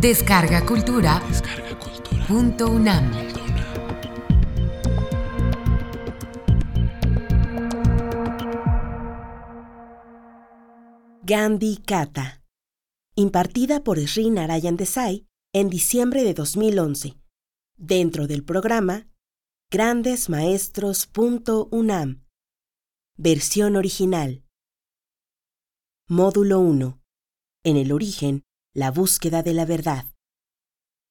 Descarga Cultura. Punto UNAM. Gandhi Kata. Impartida por Sri Narayan Desai en diciembre de 2011. Dentro del programa Grandesmaestros.unam. Versión original. Módulo 1. En el origen, la búsqueda de la verdad.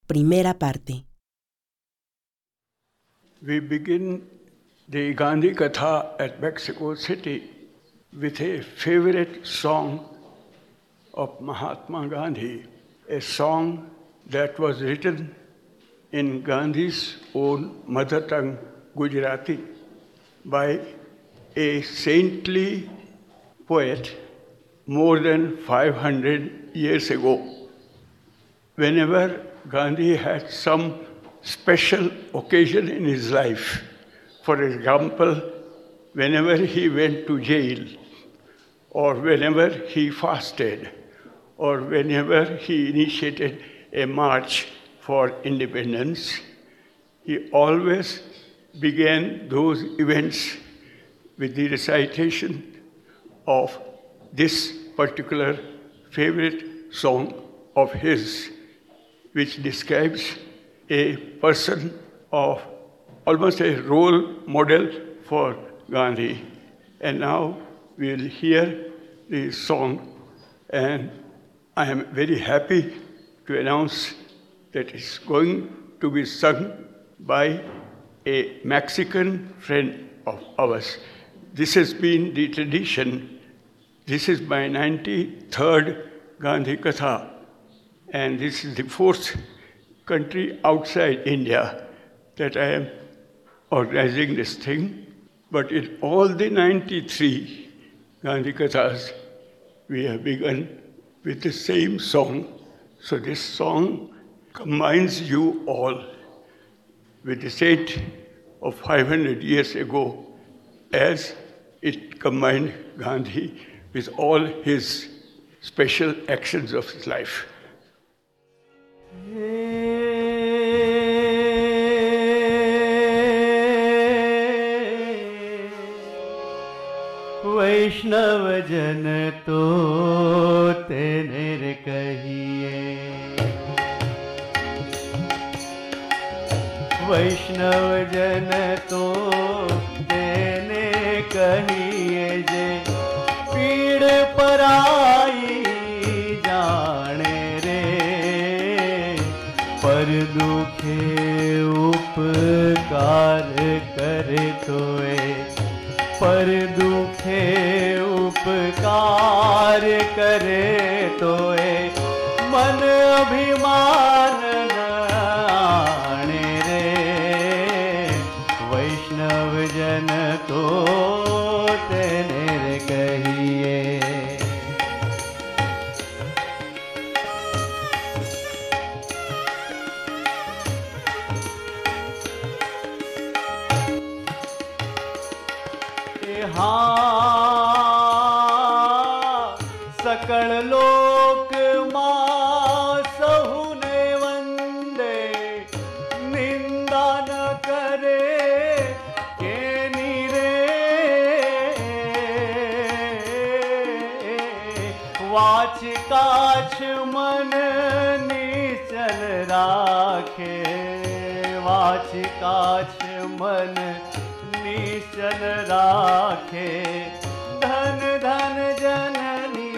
Primera parte. We begin the Gandhi Katha at Mexico City with a favorite song of Mahatma Gandhi, a song that was written in Gandhi's own mother tongue, Gujarati, by a saintly poet more than 500 years ago. Whenever Gandhi had some special occasion in his life, for example, whenever he went to jail, or whenever he fasted, or whenever he initiated a march for independence, he always began those events with the recitation of this particular favorite song of his, which describes a person of almost a role model for Gandhi. And now we'll hear the song, and I am very happy to announce that it's going to be sung by a Mexican friend of ours. This has been the tradition. This is my 93rd Gandhi Katha, and this is the fourth country outside India that I am organizing this thing. But in all the 93 Gandhi Kathas, we have begun with the same song. So this song combines you all with the saint of 500 years ago as it combined Gandhi with all his special actions of his life. वैष्णव जन तो तेने कहिए वैष्णव जन तो दुखे उपकार करे तोए। पर दुखे उपकार करे तोए। मन अभिमान आणे रे। वैष्णव जन तो હા સકળ લોકમાં સહુને વંદે નિંદા ન કરે કેની રે વાચ કાચ મન નિચલ રાખે વાચ કાચ निचल राखे धन धन जननी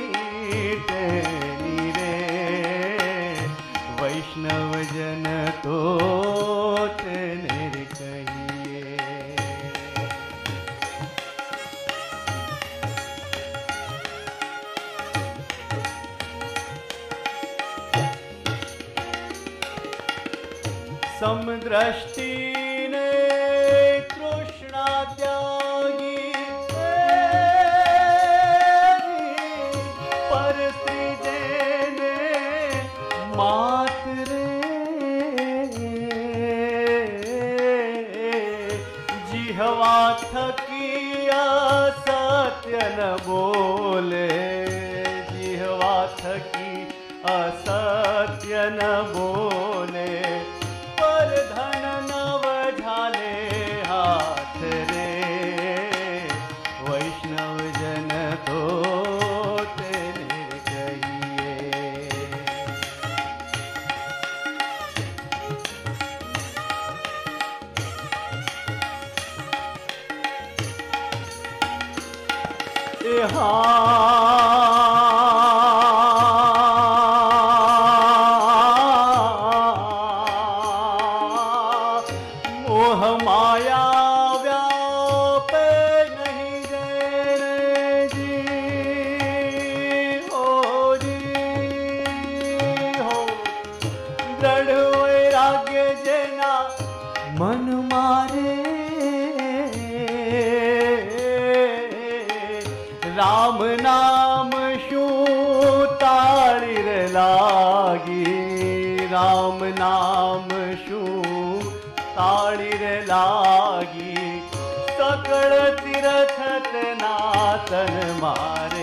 तेनी रे। वैष्णव जन तो कहिए। समदृष्टि जिहवा थकिया सत्य न बोले। जिहवा थकी असत्य न बोले રામ નામ શું તાળી રે લાગી સકળ તીરથ નાતન મારે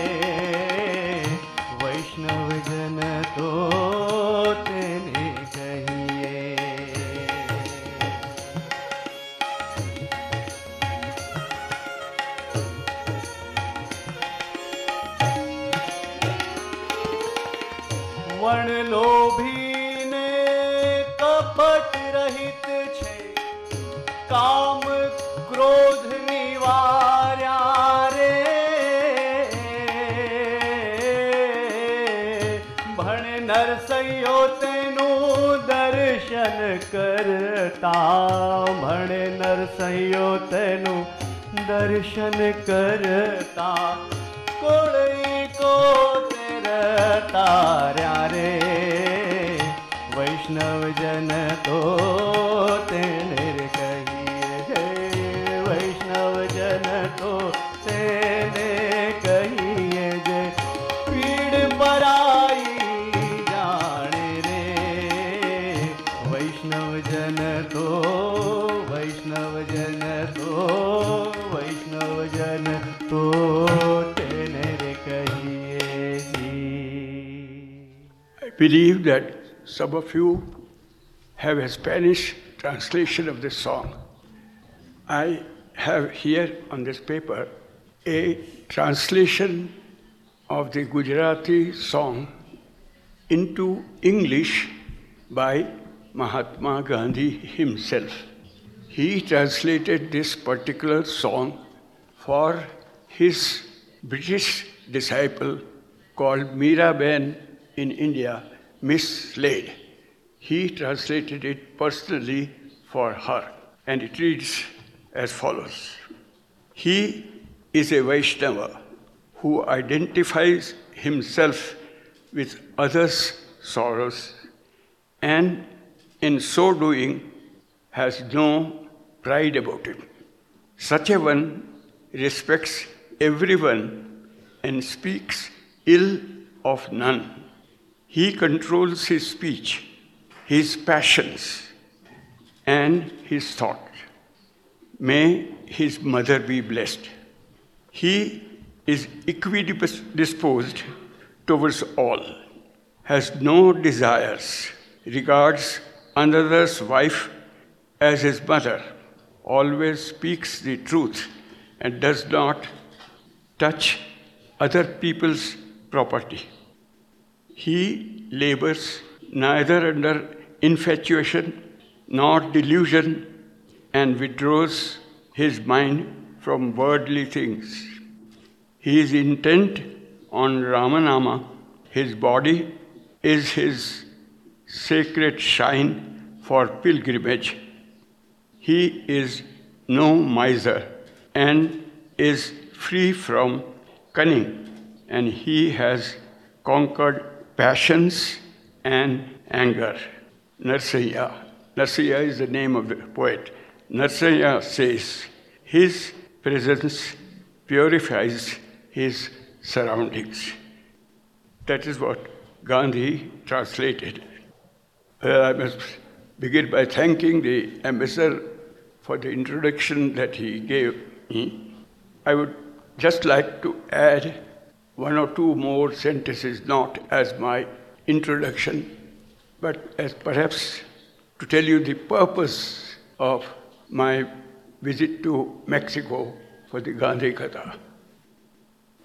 दर्शन करता कोई को तेरा रे वैष्णव जन तो believe that some of you have a Spanish translation of this song. I have here on this paper a translation of the Gujarati song into English by Mahatma Gandhi himself. He translated this particular song for his British disciple called Meera Ben in India, Miss Slade. He translated it personally for her, and it reads as follows He is a Vaishnava who identifies himself with others' sorrows and in so doing has no pride about it. Such a one respects everyone and speaks ill of none. He controls his speech, his passions, and his thought. May his mother be blessed. He is equidisposed towards all, has no desires, regards another's wife as his mother, always speaks the truth, and does not touch other people's property. He labors neither under infatuation nor delusion and withdraws his mind from worldly things. He is intent on Ramanama. His body is his sacred shrine for pilgrimage. He is no miser and is free from cunning, and he has conquered passions and anger. Narsaya. Narsaya is the name of the poet. Narsaya says, His presence purifies his surroundings. That is what Gandhi translated. Well, I must begin by thanking the ambassador for the introduction that he gave me. I would just like to add one or two more sentences, not as my introduction, but as perhaps to tell you the purpose of my visit to Mexico for the Gandhi Katha.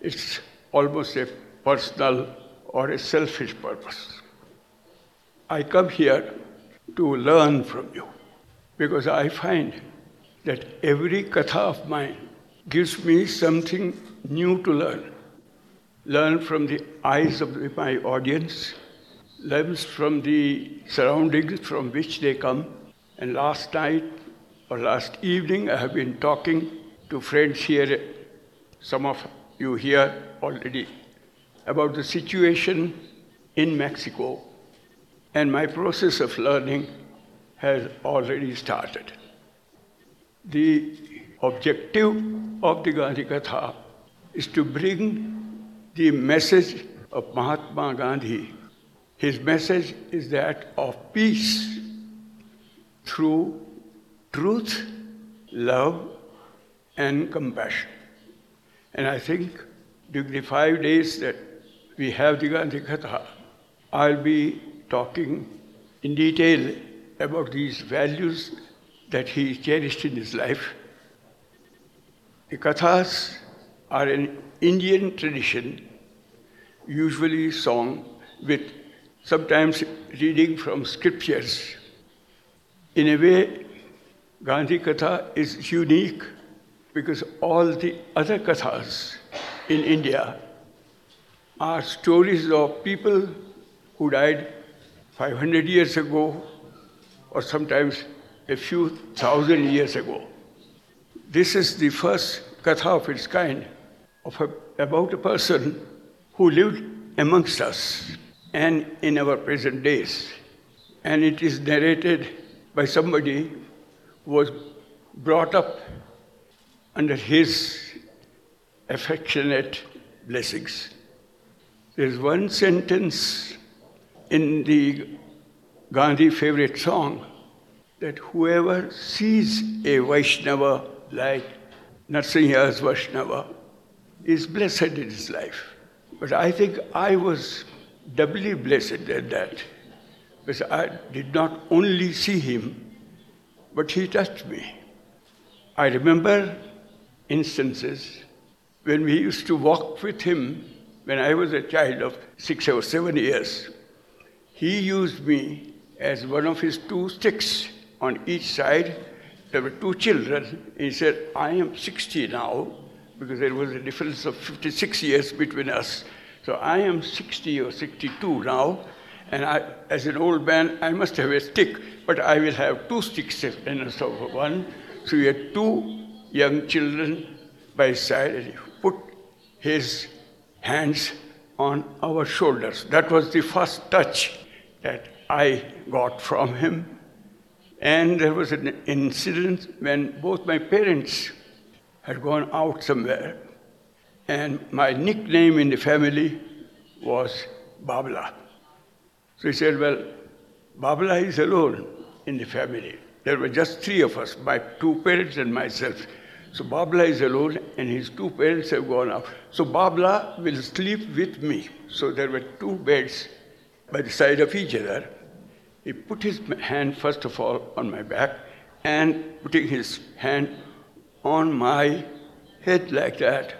It's almost a personal or a selfish purpose. I come here to learn from you because I find that every katha of mine gives me something new to learn. Learn from the eyes of my audience, learn from the surroundings from which they come. And last night or last evening, I have been talking to friends here, some of you here already, about the situation in Mexico. And my process of learning has already started. The objective of the Gandhi Katha is to bring the message of Mahatma Gandhi. His message is that of peace through truth, love, and compassion. And I think during the five days that we have the Gandhi Katha, I'll be talking in detail about these values that he cherished in his life. The Kathas are an Indian tradition, usually song with sometimes reading from scriptures. In a way, Gandhi Katha is unique because all the other Kathas in India are stories of people who died 500 years ago or sometimes a few thousand years ago. This is the first katha of its kind of a, about a person who lived amongst us and in our present days. And it is narrated by somebody who was brought up under his affectionate blessings. There's one sentence in the Gandhi favorite song that whoever sees a Vaishnava like Narsimha's Vaishnava is blessed in his life. But I think I was doubly blessed at that because I did not only see him, but he touched me. I remember instances when we used to walk with him when I was a child of six or seven years. He used me as one of his two sticks on each side. There were two children. He said, I am 60 now, because there was a difference of 56 years between us. So I am 60 or 62 now, and I, as an old man, I must have a stick, but I will have two sticks instead of one. So we had two young children by his side, and he put his hands on our shoulders. That was the first touch that I got from him. And there was an incident when both my parents had gone out somewhere, and my nickname in the family was Babla. So he said, Well, Babla is alone in the family. There were just three of us, my two parents and myself. So Babla is alone and his two parents have gone out. So Babla will sleep with me. So there were two beds by the side of each other. He put his hand first of all on my back and putting his hand on my head like that.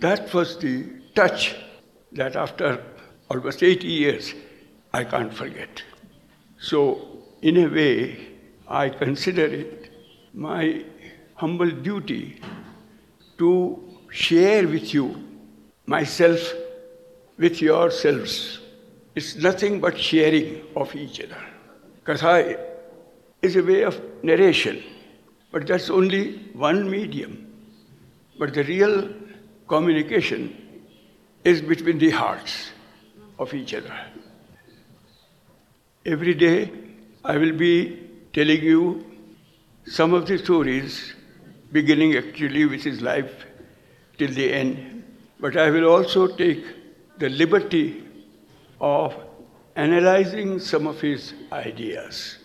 That was the touch that after almost 80 years I can't forget. So, in a way, I consider it my humble duty to share with you myself with yourselves. It's nothing but sharing of each other. Katha is a way of narration, but that's only one medium. But the real communication is between the hearts of each other. Every day I will be telling you some of the stories, beginning actually with his life till the end, but I will also take the liberty of analyzing some of his ideas.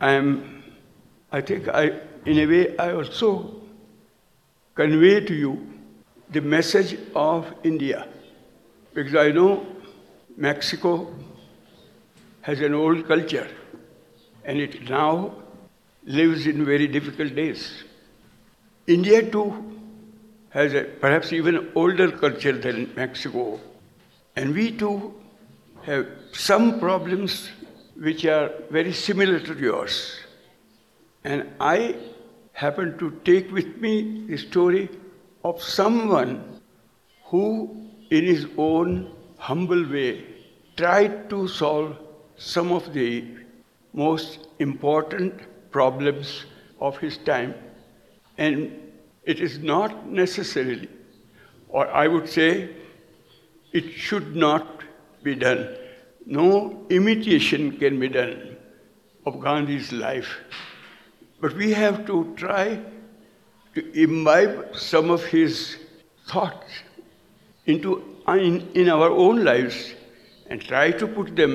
I am, I think I, in a way, I also convey to you the message of India. Because I know Mexico has an old culture and it now lives in very difficult days. India too has a perhaps even older culture than Mexico, and we too have some problems which are very similar to yours. And I happen to take with me the story of someone who, in his own humble way, tried to solve some of the most important problems of his time. And it is not necessarily, or I would say, it should not be done. No imitation can be done of Gandhi's life. But we have to try to imbibe some of his thoughts into in, in our own lives and try to put them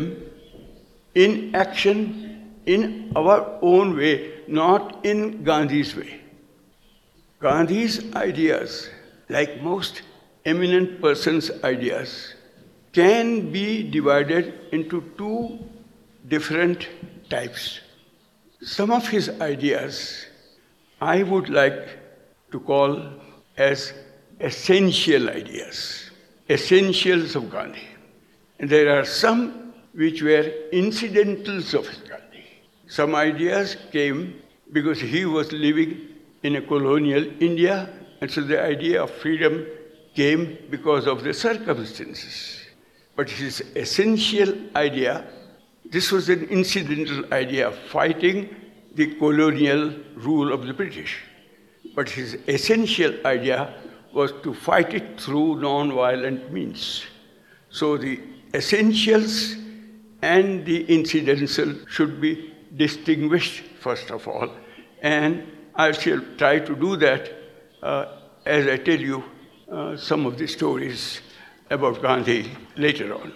in action in our own way, not in Gandhi's way. Gandhi's ideas, like most eminent persons' ideas, can be divided into two different types. Some of his ideas I would like to call as essential ideas, essentials of Gandhi. And there are some which were incidentals of Gandhi. Some ideas came because he was living in a colonial India, and so the idea of freedom came because of the circumstances. But his essential idea, this was an incidental idea of fighting the colonial rule of the British. But his essential idea was to fight it through non-violent means. So the essentials and the incidental should be distinguished first of all. And I shall try to do that uh, as I tell you uh, some of the stories about Gandhi later on.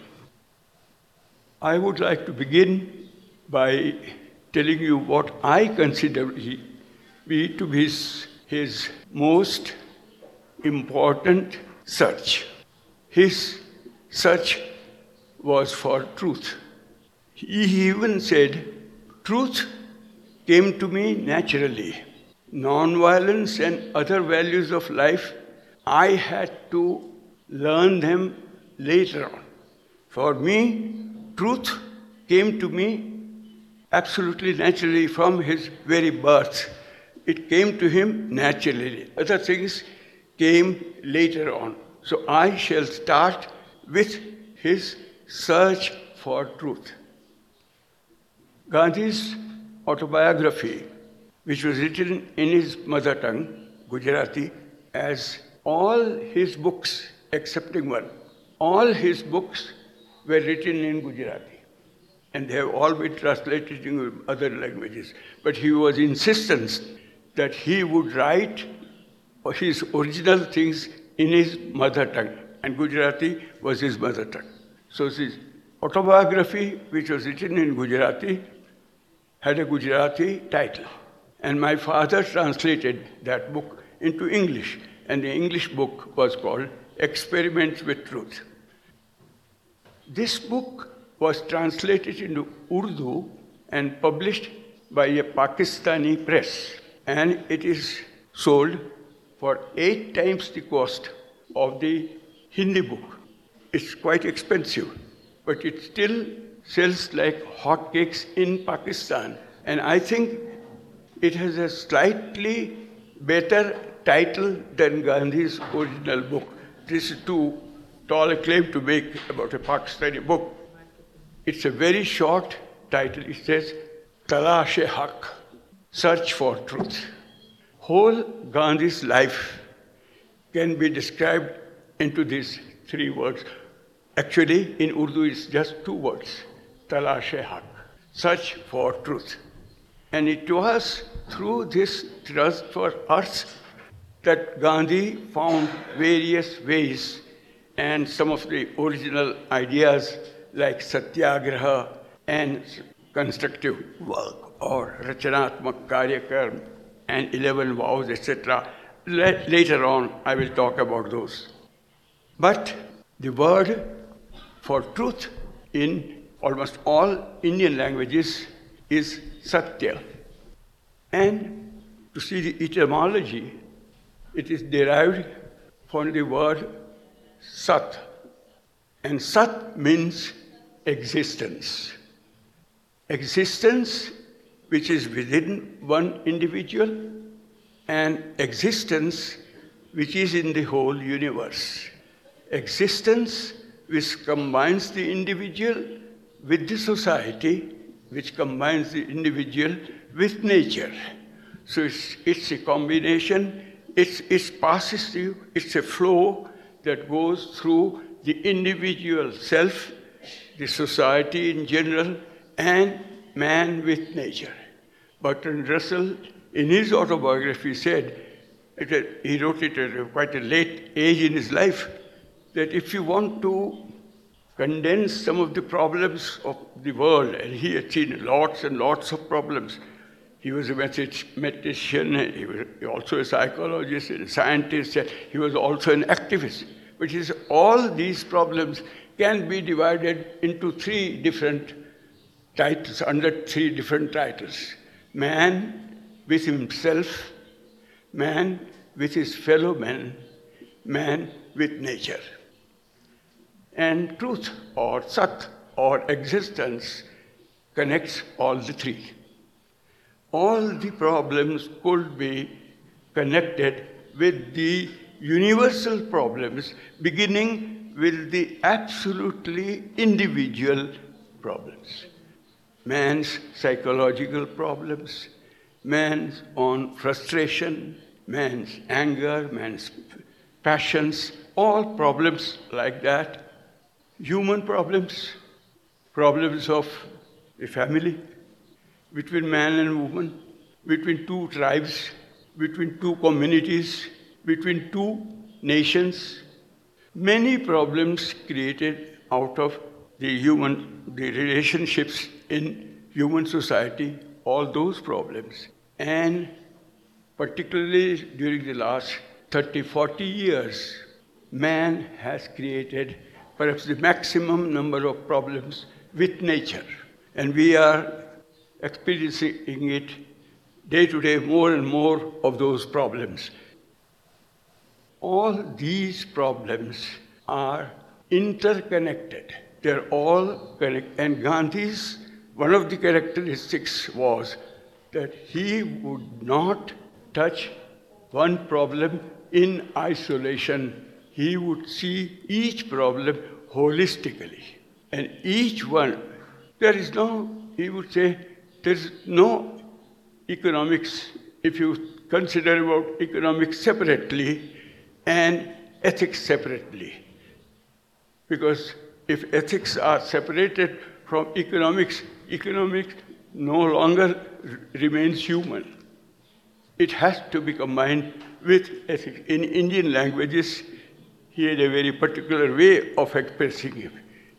I would like to begin by telling you what I consider be to be his, his most important search. His search was for truth. He even said, Truth came to me naturally. Non-violence and other values of life, I had to learn them later on. For me, truth came to me absolutely naturally from his very birth. It came to him naturally. Other things came later on. So I shall start with his search for truth. Gandhi's autobiography, which was written in his mother tongue, Gujarati, as all his books, excepting one, all his books were written in Gujarati. And they have all been translated into other languages. But he was insistent that he would write his original things in his mother tongue. And Gujarati was his mother tongue. So his autobiography, which was written in Gujarati, had a Gujarati title. And my father translated that book into English. And the English book was called Experiments with Truth. This book was translated into Urdu and published by a Pakistani press. And it is sold for eight times the cost of the Hindi book. It's quite expensive, but it still sells like hotcakes in Pakistan. And I think it has a slightly better title than Gandhi's original book. This is too tall a claim to make about a Pakistani book. It's a very short title. It says Talash Haq, Search for Truth. Whole Gandhi's life can be described into these three words. Actually, in Urdu, it's just two words Talash Haq, search for truth. And it was through this trust for us that Gandhi found various ways and some of the original ideas like satyagraha and constructive work or rachanatmak karyakarm and 11 vows, etc. Later on, I will talk about those. But the word for truth in almost all Indian languages is Satya. And to see the etymology, it is derived from the word Sat. And Sat means existence. Existence which is within one individual and existence which is in the whole universe. Existence which combines the individual with the society, which combines the individual with nature. So it's, it's a combination, it's, it's passes through, it's a flow that goes through the individual self, the society in general, and man with nature. Bertrand Russell, in his autobiography, said, he wrote it at quite a late age in his life, that if you want to condense some of the problems of the world, and he had seen lots and lots of problems. He was a mathematician, he was also a psychologist, a scientist, he was also an activist. Which is all these problems can be divided into three different titles, under three different titles. Man with himself, man with his fellow men, man with nature. And truth or sat or existence connects all the three. All the problems could be connected with the universal problems, beginning with the absolutely individual problems. Man's psychological problems, man's own frustration, man's anger, man's passions, all problems like that human problems, problems of a family, between man and woman, between two tribes, between two communities, between two nations. Many problems created out of the human, the relationships in human society, all those problems. And particularly during the last 30, 40 years, man has created perhaps the maximum number of problems with nature. And we are experiencing it day to day more and more of those problems. All these problems are interconnected. They're all connected. And Gandhi's one of the characteristics was that he would not touch one problem in isolation he would see each problem holistically. And each one, there is no, he would say, there is no economics, if you consider about economics separately and ethics separately. Because if ethics are separated from economics, economics no longer remains human. It has to be combined with ethics. In Indian languages, he had a very particular way of expressing it.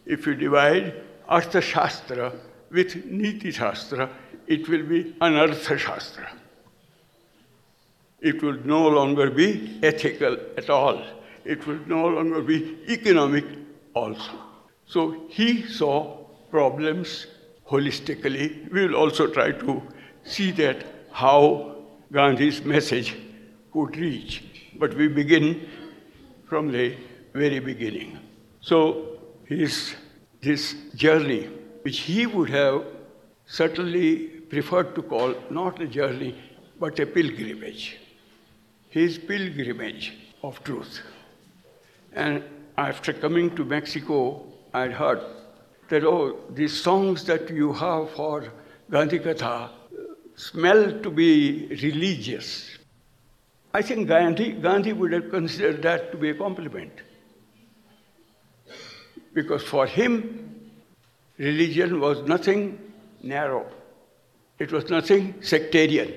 If you divide Artha Shastra with Niti Shastra, it will be Anartha Shastra. It will no longer be ethical at all. It will no longer be economic also. So he saw problems holistically. We will also try to see that how Gandhi's message could reach. But we begin from the very beginning. So his, this journey, which he would have certainly preferred to call not a journey, but a pilgrimage. His pilgrimage of truth. And after coming to Mexico, I'd heard that, oh, these songs that you have for Gandhi Katha uh, smell to be religious. I think Gandhi, Gandhi would have considered that to be a compliment. Because for him, religion was nothing narrow, it was nothing sectarian.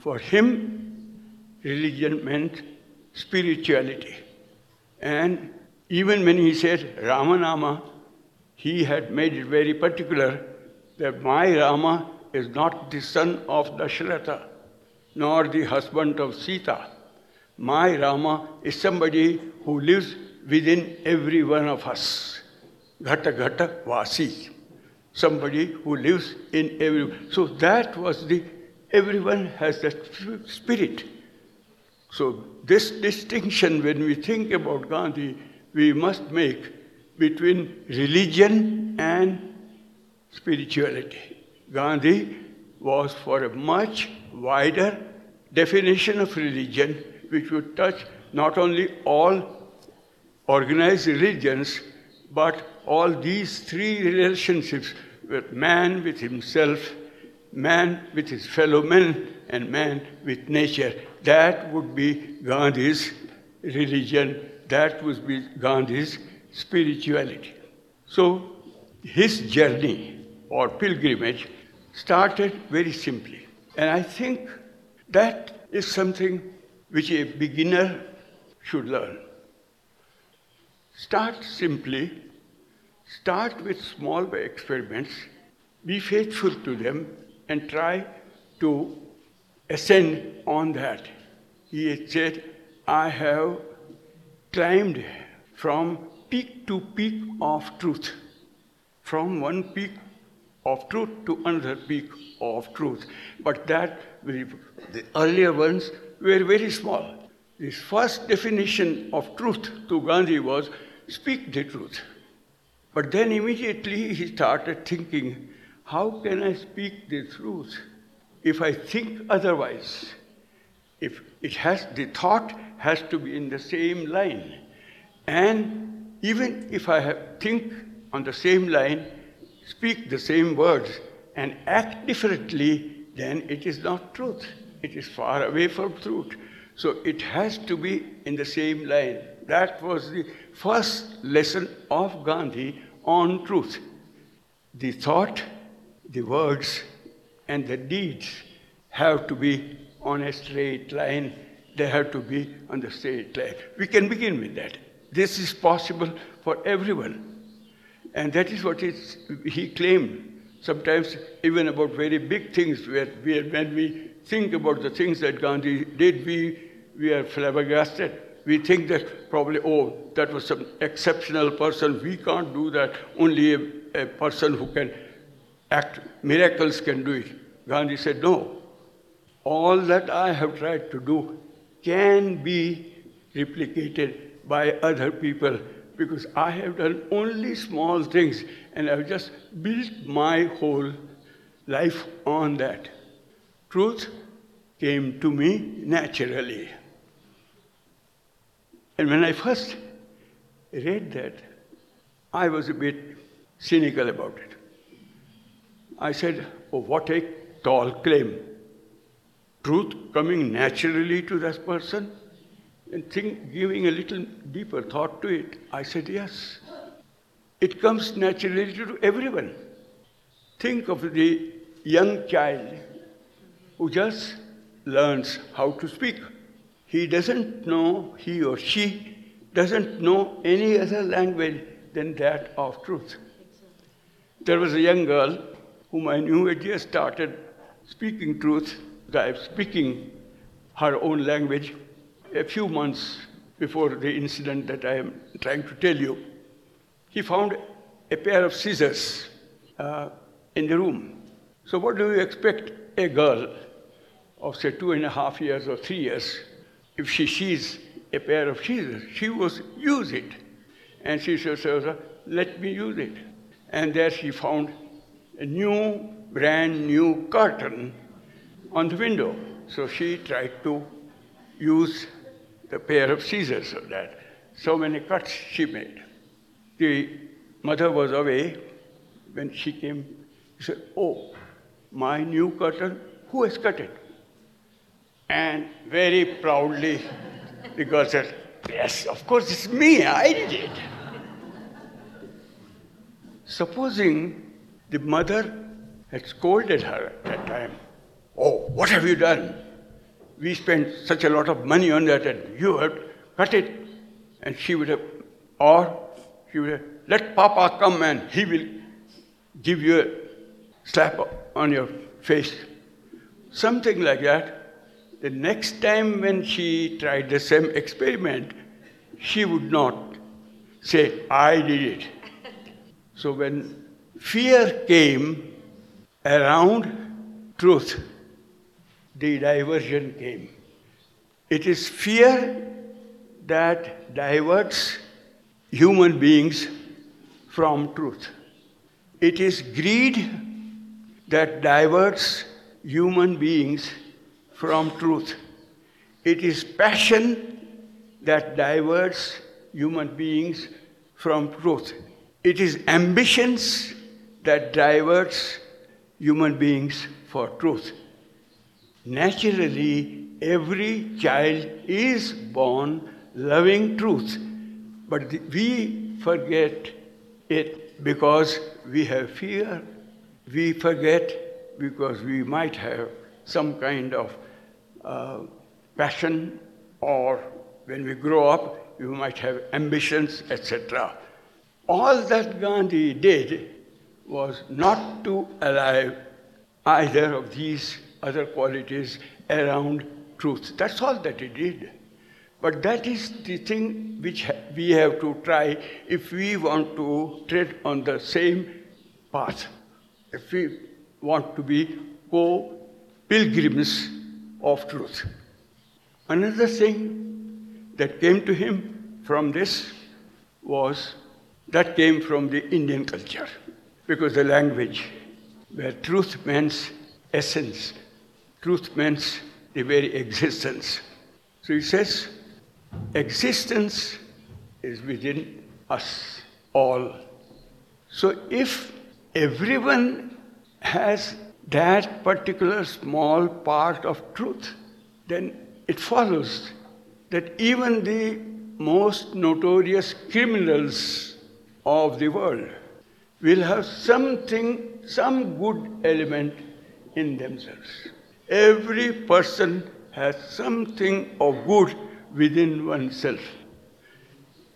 For him, religion meant spirituality. And even when he said Ramanama, he had made it very particular that my Rama is not the son of Dashratha nor the husband of Sita. My Rama is somebody who lives within every one of us. Ghata Ghata Vasi, somebody who lives in every. So that was the, everyone has that spirit. So this distinction, when we think about Gandhi, we must make between religion and spirituality. Gandhi was for a much wider definition of religion, which would touch not only all organized religions, but all these three relationships with man with himself, man with his fellow men, and man with nature. That would be Gandhi's religion, that would be Gandhi's spirituality. So his journey or pilgrimage started very simply. And I think that is something which a beginner should learn. Start simply, start with small experiments, be faithful to them, and try to ascend on that. He said, I have climbed from peak to peak of truth, from one peak of truth to another peak of truth. But that, the earlier ones were very small. His first definition of truth to Gandhi was speak the truth. But then immediately he started thinking, how can I speak the truth if I think otherwise? If it has, the thought has to be in the same line. And even if I have, think on the same line, speak the same words, and act differently, then it is not truth. It is far away from truth. So it has to be in the same line. That was the first lesson of Gandhi on truth. The thought, the words, and the deeds have to be on a straight line. They have to be on the straight line. We can begin with that. This is possible for everyone. And that is what he claimed. Sometimes, even about very big things, where we, when we think about the things that Gandhi did, we, we are flabbergasted. We think that probably, oh, that was some exceptional person. We can't do that. Only a, a person who can act miracles can do it. Gandhi said, no. All that I have tried to do can be replicated by other people because I have done only small things and I've just built my whole life on that. Truth came to me naturally. And when I first read that, I was a bit cynical about it. I said, Oh, what a tall claim. Truth coming naturally to that person? and think, giving a little deeper thought to it, I said, yes. It comes naturally to everyone. Think of the young child who just learns how to speak. He doesn't know, he or she doesn't know any other language than that of truth. There was a young girl whom I knew had just started speaking truth, speaking her own language, a few months before the incident that I am trying to tell you, he found a pair of scissors uh, in the room. So, what do you expect a girl of, say, two and a half years or three years, if she sees a pair of scissors, she was use it. And she says, let me use it. And there she found a new, brand new curtain on the window. So she tried to use the pair of scissors of that. So many cuts she made. The mother was away. When she came, she said, Oh, my new curtain, who has cut it? And very proudly, the girl said, Yes, of course, it's me, I did it. Supposing the mother had scolded her at that time, Oh, what have you done? we spent such a lot of money on that and you have cut it. And she would have, or she would have, let Papa come and he will give you a slap on your face. Something like that. The next time when she tried the same experiment, she would not say, I did it. So when fear came around truth, the diversion came. It is fear that diverts human beings from truth. It is greed that diverts human beings from truth. It is passion that diverts human beings from truth. It is ambitions that diverts human beings for truth. Naturally, every child is born loving truth, but we forget it because we have fear. We forget because we might have some kind of uh, passion, or when we grow up, we might have ambitions, etc. All that Gandhi did was not to allow either of these other qualities around truth. That's all that he did. But that is the thing which we have to try if we want to tread on the same path. If we want to be co pilgrims of truth. Another thing that came to him from this was that came from the Indian culture, because the language, where truth means essence, truth means the very existence. So he says, existence is within us all. So if everyone has that particular small part of truth, then it follows that even the most notorious criminals of the world will have something, some good element in themselves. Every person has something of good within oneself.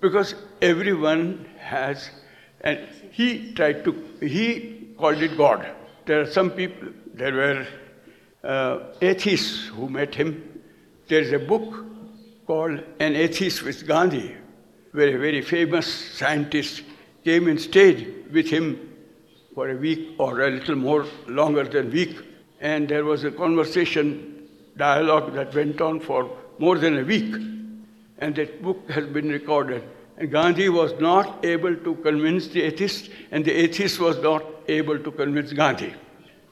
Because everyone has, and he tried to, he called it God. There are some people, there were uh, atheists who met him. There is a book called An Atheist with Gandhi, where a very famous scientist came and stayed with him for a week or a little more longer than week. And there was a conversation, dialogue that went on for more than a week. And that book has been recorded. And Gandhi was not able to convince the atheist, and the atheist was not able to convince Gandhi.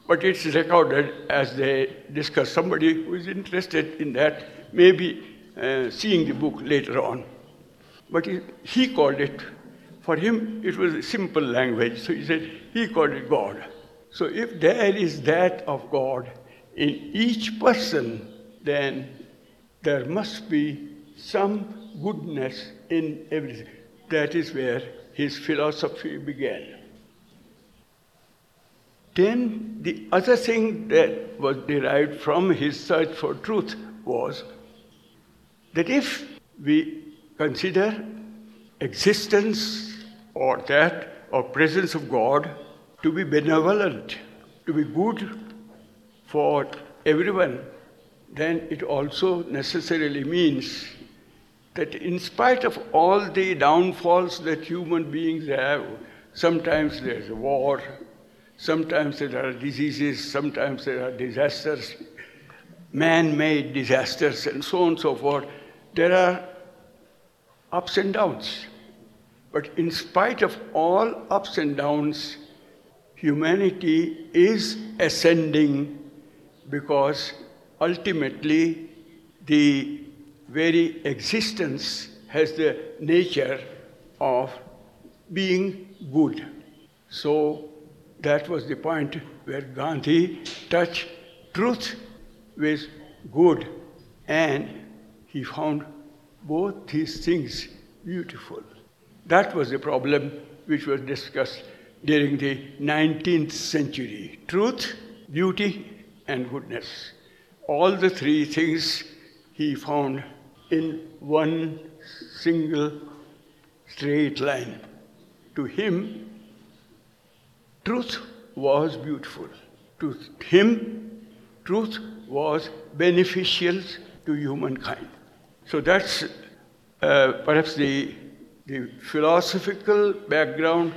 But it's recorded as they discuss. Somebody who is interested in that may be uh, seeing the book later on. But he, he called it, for him, it was a simple language. So he said, he called it God. So if there is that of God in each person, then there must be some goodness in everything. That is where his philosophy began. Then the other thing that was derived from his search for truth was that if we consider existence or that or presence of God to be benevolent, to be good for everyone, then it also necessarily means that in spite of all the downfalls that human beings have, sometimes there's a war, sometimes there are diseases, sometimes there are disasters, man made disasters, and so on and so forth. There are ups and downs. But in spite of all ups and downs, humanity is ascending because ultimately the very existence has the nature of being good. So that was the point where Gandhi touched truth with good, and he found both these things beautiful. That was the problem which was discussed during the 19th century truth, beauty, and goodness. All the three things he found in one single straight line. To him, truth was beautiful. To him, truth was beneficial to humankind. So that's uh, perhaps the, the philosophical background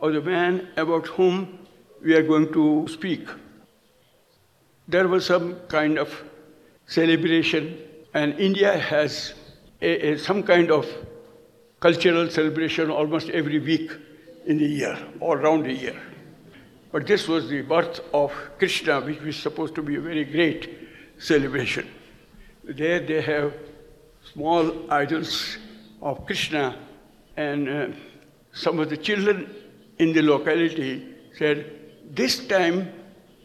of the man about whom we are going to speak. There was some kind of celebration, and India has a, a, some kind of cultural celebration almost every week in the year, all around the year. But this was the birth of Krishna, which was supposed to be a very great celebration. There they have small idols of Krishna, and uh, some of the children in the locality said, This time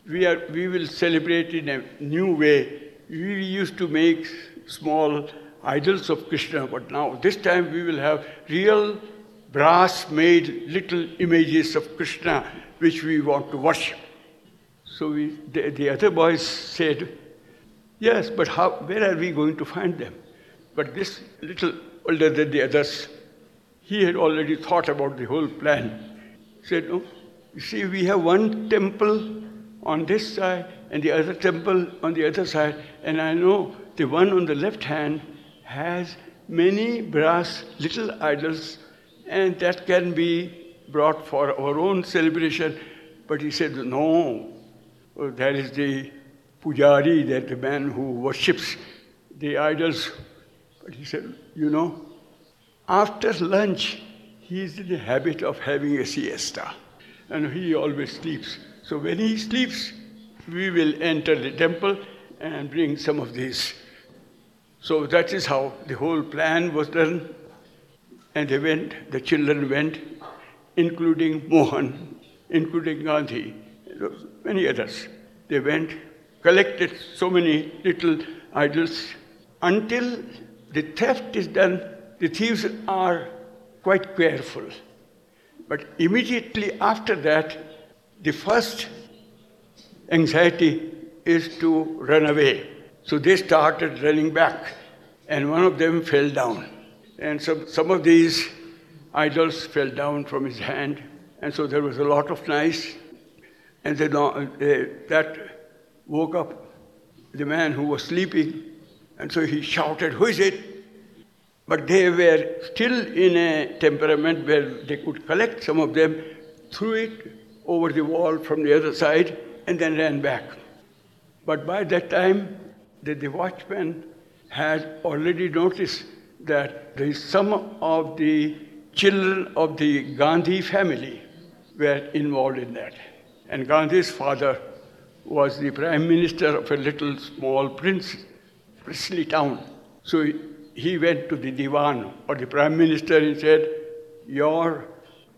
we, are, we will celebrate in a new way. We used to make small idols of Krishna, but now this time we will have real brass made little images of Krishna which we want to worship. So we, the, the other boys said, Yes, but how, where are we going to find them? But this little older than the others, he had already thought about the whole plan. He said, No, you see, we have one temple on this side and the other temple on the other side, and I know the one on the left hand has many brass little idols, and that can be brought for our own celebration. But he said, No, oh, that is the pujari, that the man who worships the idols. But he said, You know, after lunch, he is in the habit of having a siesta, and he always sleeps. So when he sleeps, we will enter the temple and bring some of these. So that is how the whole plan was done. And they went, the children went, including Mohan, including Gandhi, many others. They went, collected so many little idols until the theft is done. The thieves are quite careful. But immediately after that, the first anxiety is to run away. So they started running back, and one of them fell down. And some, some of these idols fell down from his hand, and so there was a lot of noise. And then, uh, that woke up the man who was sleeping, and so he shouted, Who is it? But they were still in a temperament where they could collect some of them, threw it over the wall from the other side, and then ran back. But by that time, the, the watchman had already noticed that is some of the children of the Gandhi family were involved in that. And Gandhi's father was the prime minister of a little small prince, princely town. So he, he went to the Diwan or the prime minister and said, Your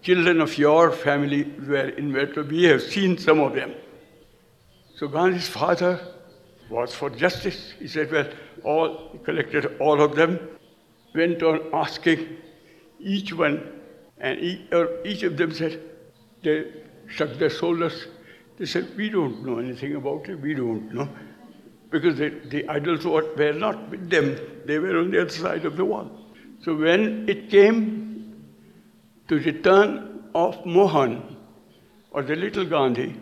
children of your family were involved. We have seen some of them. So Gandhi's father was for justice. He said, Well, all he collected all of them, went on asking each one, and each, of them said, they shrugged their shoulders. They said, We don't know anything about it, we don't know. Because the, the idols were, were not with them, they were on the other side of the wall. So when it came to the turn of Mohan, or the little Gandhi,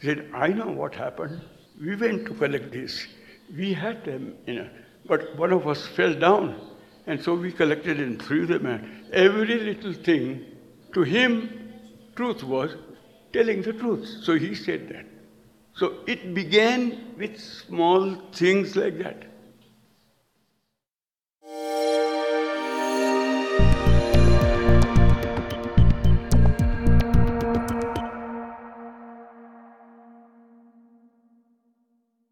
he said, I know what happened. We went to collect this. We had them, you know, but one of us fell down. And so we collected and threw them. And every little thing, to him, truth was telling the truth. So he said that. So it began with small things like that.